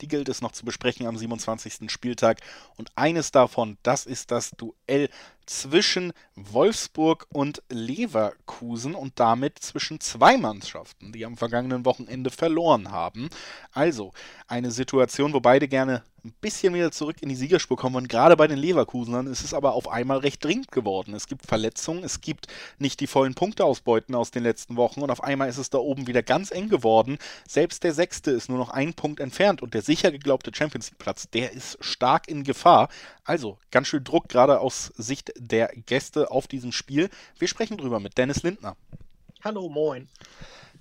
die gilt es noch zu besprechen am 27. Spieltag. Und eines davon, das ist das Duell zwischen Wolfsburg und Leverkusen und damit zwischen zwei Mannschaften, die am vergangenen Wochenende verloren haben. Also eine Situation, wo beide gerne ein bisschen wieder zurück in die Siegerspur kommen. Und gerade bei den Leverkusenern ist es aber auf einmal recht dringend geworden. Es gibt Verletzungen, es gibt nicht die vollen Punkteausbeuten aus den letzten Wochen und auf einmal ist es da oben wieder ganz eng geworden. Selbst der Sechste ist nur noch ein Punkt entfernt und der sicher geglaubte Champions League Platz, der ist stark in Gefahr. Also ganz schön Druck gerade aus Sicht der Gäste auf diesem Spiel. Wir sprechen drüber mit Dennis Lindner. Hallo, moin.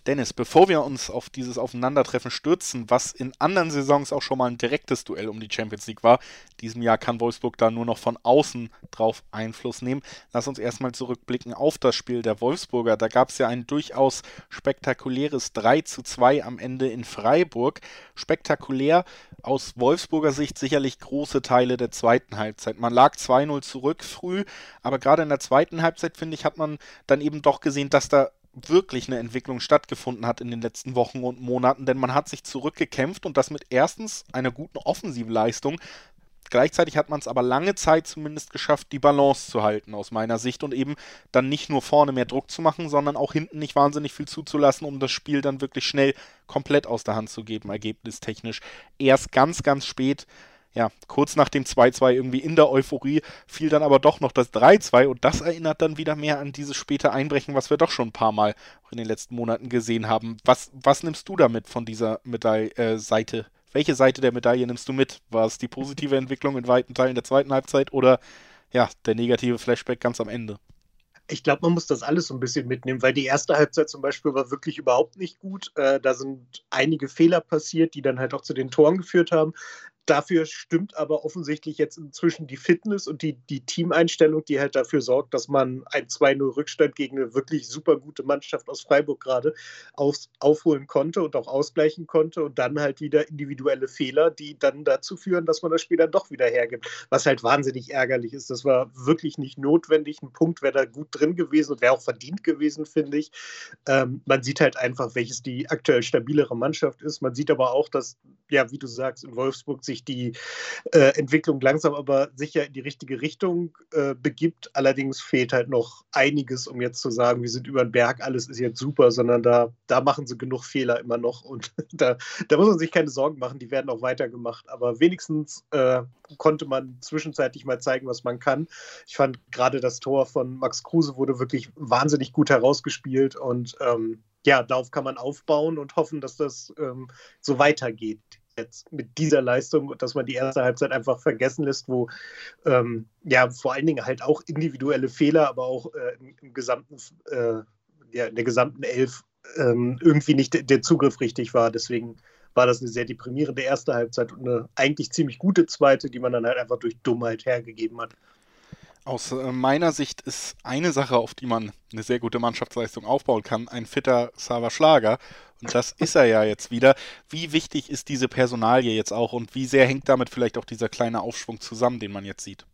Dennis, bevor wir uns auf dieses Aufeinandertreffen stürzen, was in anderen Saisons auch schon mal ein direktes Duell um die Champions League war, diesem Jahr kann Wolfsburg da nur noch von außen drauf Einfluss nehmen. Lass uns erstmal zurückblicken auf das Spiel der Wolfsburger. Da gab es ja ein durchaus spektakuläres 3 zu 2 am Ende in Freiburg. Spektakulär aus Wolfsburger Sicht sicherlich große Teile der zweiten Halbzeit. Man lag 2-0 zurück früh, aber gerade in der zweiten Halbzeit, finde ich, hat man dann eben doch gesehen, dass da wirklich eine Entwicklung stattgefunden hat in den letzten Wochen und Monaten, denn man hat sich zurückgekämpft und das mit erstens einer guten Offensivleistung. Gleichzeitig hat man es aber lange Zeit zumindest geschafft, die Balance zu halten, aus meiner Sicht, und eben dann nicht nur vorne mehr Druck zu machen, sondern auch hinten nicht wahnsinnig viel zuzulassen, um das Spiel dann wirklich schnell komplett aus der Hand zu geben, ergebnistechnisch. Erst ganz, ganz spät ja, kurz nach dem 2-2 irgendwie in der Euphorie fiel dann aber doch noch das 3-2 und das erinnert dann wieder mehr an dieses späte Einbrechen, was wir doch schon ein paar Mal in den letzten Monaten gesehen haben. Was, was nimmst du damit von dieser Medaille-Seite? Äh, Welche Seite der Medaille nimmst du mit? War es die positive Entwicklung in weiten Teilen der zweiten Halbzeit oder ja, der negative Flashback ganz am Ende? Ich glaube, man muss das alles so ein bisschen mitnehmen, weil die erste Halbzeit zum Beispiel war wirklich überhaupt nicht gut. Äh, da sind einige Fehler passiert, die dann halt auch zu den Toren geführt haben. Dafür stimmt aber offensichtlich jetzt inzwischen die Fitness und die, die Teameinstellung, die halt dafür sorgt, dass man ein 2-0 Rückstand gegen eine wirklich super gute Mannschaft aus Freiburg gerade auf, aufholen konnte und auch ausgleichen konnte und dann halt wieder individuelle Fehler, die dann dazu führen, dass man das Spiel dann doch wieder hergibt. Was halt wahnsinnig ärgerlich ist. Das war wirklich nicht notwendig. Ein Punkt wäre da gut drin gewesen und wäre auch verdient gewesen, finde ich. Ähm, man sieht halt einfach, welches die aktuell stabilere Mannschaft ist. Man sieht aber auch, dass, ja, wie du sagst, in Wolfsburg sich sich die äh, Entwicklung langsam aber sicher in die richtige Richtung äh, begibt. Allerdings fehlt halt noch einiges, um jetzt zu sagen, wir sind über den Berg, alles ist jetzt super, sondern da, da machen sie genug Fehler immer noch und da, da muss man sich keine Sorgen machen, die werden auch weitergemacht. Aber wenigstens äh, konnte man zwischenzeitlich mal zeigen, was man kann. Ich fand gerade das Tor von Max Kruse wurde wirklich wahnsinnig gut herausgespielt und ähm, ja, darauf kann man aufbauen und hoffen, dass das ähm, so weitergeht jetzt mit dieser Leistung, dass man die erste Halbzeit einfach vergessen lässt, wo ähm, ja vor allen Dingen halt auch individuelle Fehler, aber auch äh, im, im, gesamten, äh, ja, in der gesamten Elf ähm, irgendwie nicht der Zugriff richtig war. Deswegen war das eine sehr deprimierende erste Halbzeit und eine eigentlich ziemlich gute zweite, die man dann halt einfach durch Dummheit hergegeben hat. Aus äh, meiner Sicht ist eine Sache, auf die man eine sehr gute Mannschaftsleistung aufbauen kann, ein fitter Sava Schlager. Und das ist er ja jetzt wieder. Wie wichtig ist diese Personalie jetzt auch und wie sehr hängt damit vielleicht auch dieser kleine Aufschwung zusammen, den man jetzt sieht?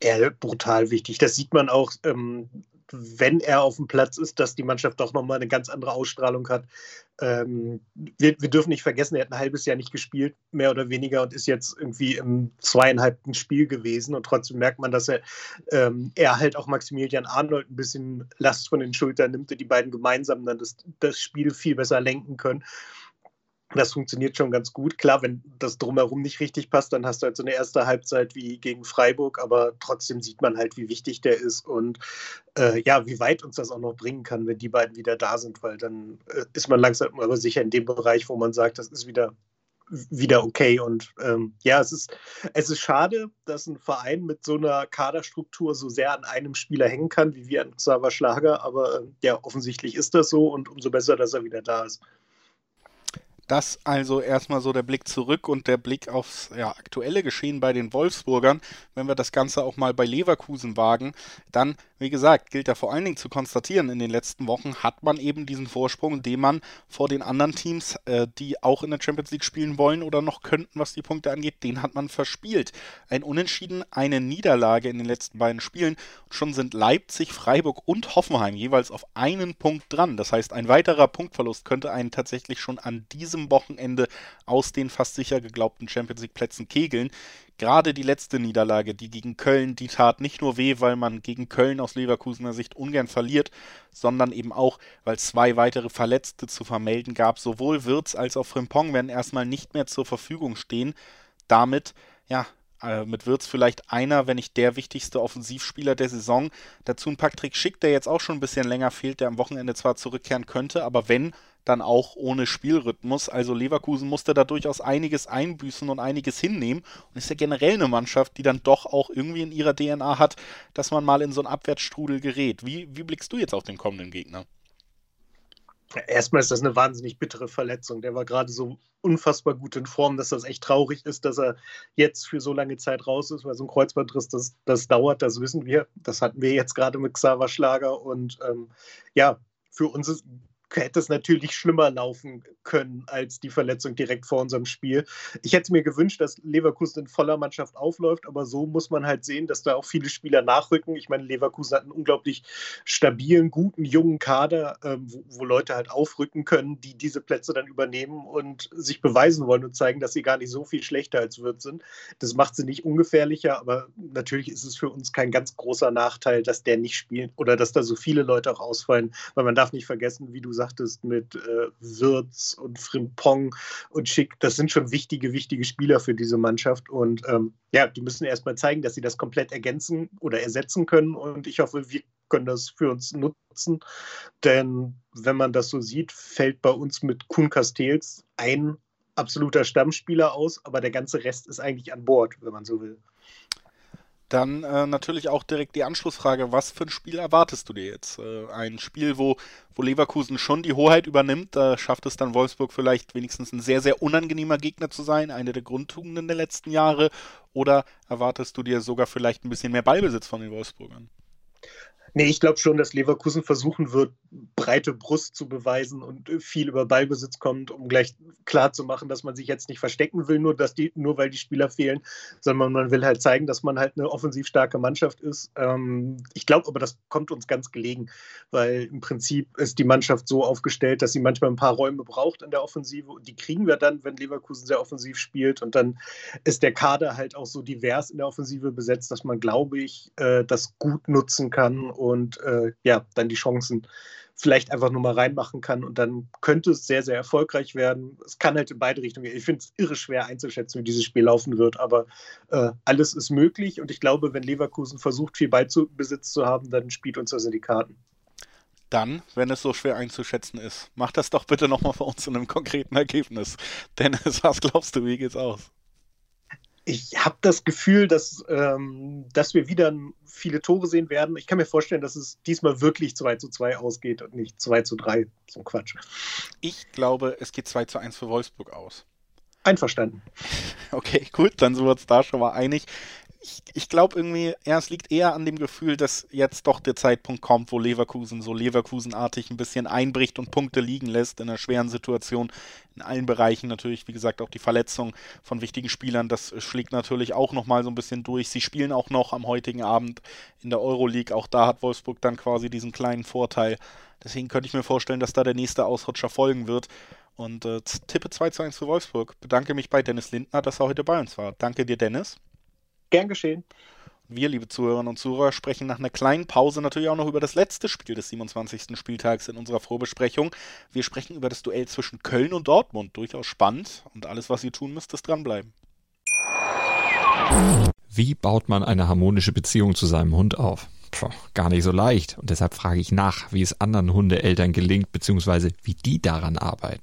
Ja, brutal wichtig. Das sieht man auch ähm, wenn er auf dem Platz ist, dass die Mannschaft doch nochmal eine ganz andere Ausstrahlung hat. Ähm, wir, wir, dürfen nicht vergessen, er hat ein halbes Jahr nicht gespielt, mehr oder weniger, und ist jetzt irgendwie im zweieinhalbten Spiel gewesen. Und trotzdem merkt man, dass er, ähm, er halt auch Maximilian Arnold ein bisschen Last von den Schultern nimmt und die beiden gemeinsam dann das, das Spiel viel besser lenken können. Das funktioniert schon ganz gut. Klar, wenn das drumherum nicht richtig passt, dann hast du halt so eine erste Halbzeit wie gegen Freiburg, aber trotzdem sieht man halt, wie wichtig der ist und äh, ja, wie weit uns das auch noch bringen kann, wenn die beiden wieder da sind, weil dann äh, ist man langsam aber sicher in dem Bereich, wo man sagt, das ist wieder wieder okay. Und ähm, ja, es ist, es ist schade, dass ein Verein mit so einer Kaderstruktur so sehr an einem Spieler hängen kann, wie wir an Xaver Schlager. Aber äh, ja, offensichtlich ist das so und umso besser, dass er wieder da ist. Das also erstmal so der Blick zurück und der Blick aufs ja, aktuelle Geschehen bei den Wolfsburgern. Wenn wir das Ganze auch mal bei Leverkusen wagen, dann, wie gesagt, gilt da vor allen Dingen zu konstatieren, in den letzten Wochen hat man eben diesen Vorsprung, den man vor den anderen Teams, äh, die auch in der Champions League spielen wollen oder noch könnten, was die Punkte angeht, den hat man verspielt. Ein Unentschieden, eine Niederlage in den letzten beiden Spielen. Schon sind Leipzig, Freiburg und Hoffenheim jeweils auf einen Punkt dran. Das heißt, ein weiterer Punktverlust könnte einen tatsächlich schon an diesem diesem Wochenende aus den fast sicher geglaubten Champions League Plätzen kegeln. Gerade die letzte Niederlage, die gegen Köln, die tat nicht nur weh, weil man gegen Köln aus Leverkusener Sicht ungern verliert, sondern eben auch, weil zwei weitere Verletzte zu vermelden gab. Sowohl Wirtz als auch Frimpong werden erstmal nicht mehr zur Verfügung stehen. Damit, ja, mit Wirtz vielleicht einer, wenn nicht der wichtigste Offensivspieler der Saison. Dazu ein Patrick Schick, der jetzt auch schon ein bisschen länger fehlt, der am Wochenende zwar zurückkehren könnte, aber wenn, dann auch ohne Spielrhythmus. Also Leverkusen musste da durchaus einiges einbüßen und einiges hinnehmen und ist ja generell eine Mannschaft, die dann doch auch irgendwie in ihrer DNA hat, dass man mal in so einen Abwärtsstrudel gerät. Wie, wie blickst du jetzt auf den kommenden Gegner? Erstmal ist das eine wahnsinnig bittere Verletzung. Der war gerade so unfassbar gut in Form, dass das echt traurig ist, dass er jetzt für so lange Zeit raus ist, weil so ein Kreuzbandriss, das, das dauert, das wissen wir. Das hatten wir jetzt gerade mit Xaver Schlager und ähm, ja, für uns ist, hätte es natürlich schlimmer laufen können als die Verletzung direkt vor unserem Spiel. Ich hätte mir gewünscht, dass Leverkusen in voller Mannschaft aufläuft, aber so muss man halt sehen, dass da auch viele Spieler nachrücken. Ich meine, Leverkusen hat einen unglaublich stabilen, guten, jungen Kader, äh, wo, wo, Leute halt aufrücken können, die diese Plätze dann übernehmen und sich beweisen wollen und zeigen, dass sie gar nicht so viel schlechter als Wirt sind. Das macht sie nicht ungefährlicher, aber natürlich ist es für uns kein ganz großer Nachteil, dass der nicht spielt oder dass da so viele Leute auch ausfallen, weil man darf nicht vergessen, wie du sagtest, mit äh, Wirtz und Frimpong und Schick, das sind schon wichtige, wichtige Spieler für diese Mannschaft. Und ähm, ja, die müssen erstmal zeigen, dass sie das komplett ergänzen oder ersetzen können. Und ich hoffe, wir können das für uns nutzen. Denn wenn man das so sieht, fällt bei uns mit Kuhn Castells ein absoluter Stammspieler aus, aber der ganze Rest ist eigentlich an Bord, wenn man so will. Dann äh, natürlich auch direkt die Anschlussfrage, was für ein Spiel erwartest du dir jetzt? Äh, ein Spiel, wo, wo Leverkusen schon die Hoheit übernimmt, da schafft es dann Wolfsburg vielleicht wenigstens ein sehr, sehr unangenehmer Gegner zu sein, eine der Grundtugenden der letzten Jahre, oder erwartest du dir sogar vielleicht ein bisschen mehr Ballbesitz von den Wolfsburgern? Nee, ich glaube schon, dass Leverkusen versuchen wird, breite Brust zu beweisen und viel über Ballbesitz kommt, um gleich klar zu machen, dass man sich jetzt nicht verstecken will, nur, dass die, nur weil die Spieler fehlen, sondern man will halt zeigen, dass man halt eine offensiv starke Mannschaft ist. Ähm, ich glaube aber, das kommt uns ganz gelegen, weil im Prinzip ist die Mannschaft so aufgestellt, dass sie manchmal ein paar Räume braucht in der Offensive und die kriegen wir dann, wenn Leverkusen sehr offensiv spielt und dann ist der Kader halt auch so divers in der Offensive besetzt, dass man, glaube ich, äh, das gut nutzen kann und äh, ja, dann die Chancen vielleicht einfach nur mal reinmachen kann und dann könnte es sehr, sehr erfolgreich werden. Es kann halt in beide Richtungen gehen. Ich finde es irre schwer einzuschätzen, wie dieses Spiel laufen wird, aber äh, alles ist möglich und ich glaube, wenn Leverkusen versucht, viel Ballbesitz zu haben, dann spielt uns das in die Karten. Dann, wenn es so schwer einzuschätzen ist, mach das doch bitte nochmal für uns in einem konkreten Ergebnis. Dennis, was glaubst du, wie geht's aus? Ich habe das Gefühl, dass, ähm, dass wir wieder viele Tore sehen werden. Ich kann mir vorstellen, dass es diesmal wirklich 2 zu 2 ausgeht und nicht 2 zu 3. So ein Quatsch. Ich glaube, es geht 2 zu 1 für Wolfsburg aus. Einverstanden. Okay, gut, dann sind wir uns da schon mal einig ich, ich glaube irgendwie, ja, es liegt eher an dem Gefühl, dass jetzt doch der Zeitpunkt kommt, wo Leverkusen so Leverkusenartig ein bisschen einbricht und Punkte liegen lässt in einer schweren Situation. In allen Bereichen natürlich, wie gesagt, auch die Verletzung von wichtigen Spielern, das schlägt natürlich auch nochmal so ein bisschen durch. Sie spielen auch noch am heutigen Abend in der Euroleague. Auch da hat Wolfsburg dann quasi diesen kleinen Vorteil. Deswegen könnte ich mir vorstellen, dass da der nächste Ausrutscher folgen wird. Und äh, tippe 2 zu 1 für Wolfsburg. Bedanke mich bei Dennis Lindner, dass er heute bei uns war. Danke dir, Dennis. Gern geschehen. Wir, liebe Zuhörerinnen und Zuhörer, sprechen nach einer kleinen Pause natürlich auch noch über das letzte Spiel des 27. Spieltags in unserer Vorbesprechung. Wir sprechen über das Duell zwischen Köln und Dortmund. Durchaus spannend und alles, was ihr tun müsst, ist dranbleiben. Wie baut man eine harmonische Beziehung zu seinem Hund auf? Puh, gar nicht so leicht. Und deshalb frage ich nach, wie es anderen Hundeeltern gelingt, beziehungsweise wie die daran arbeiten.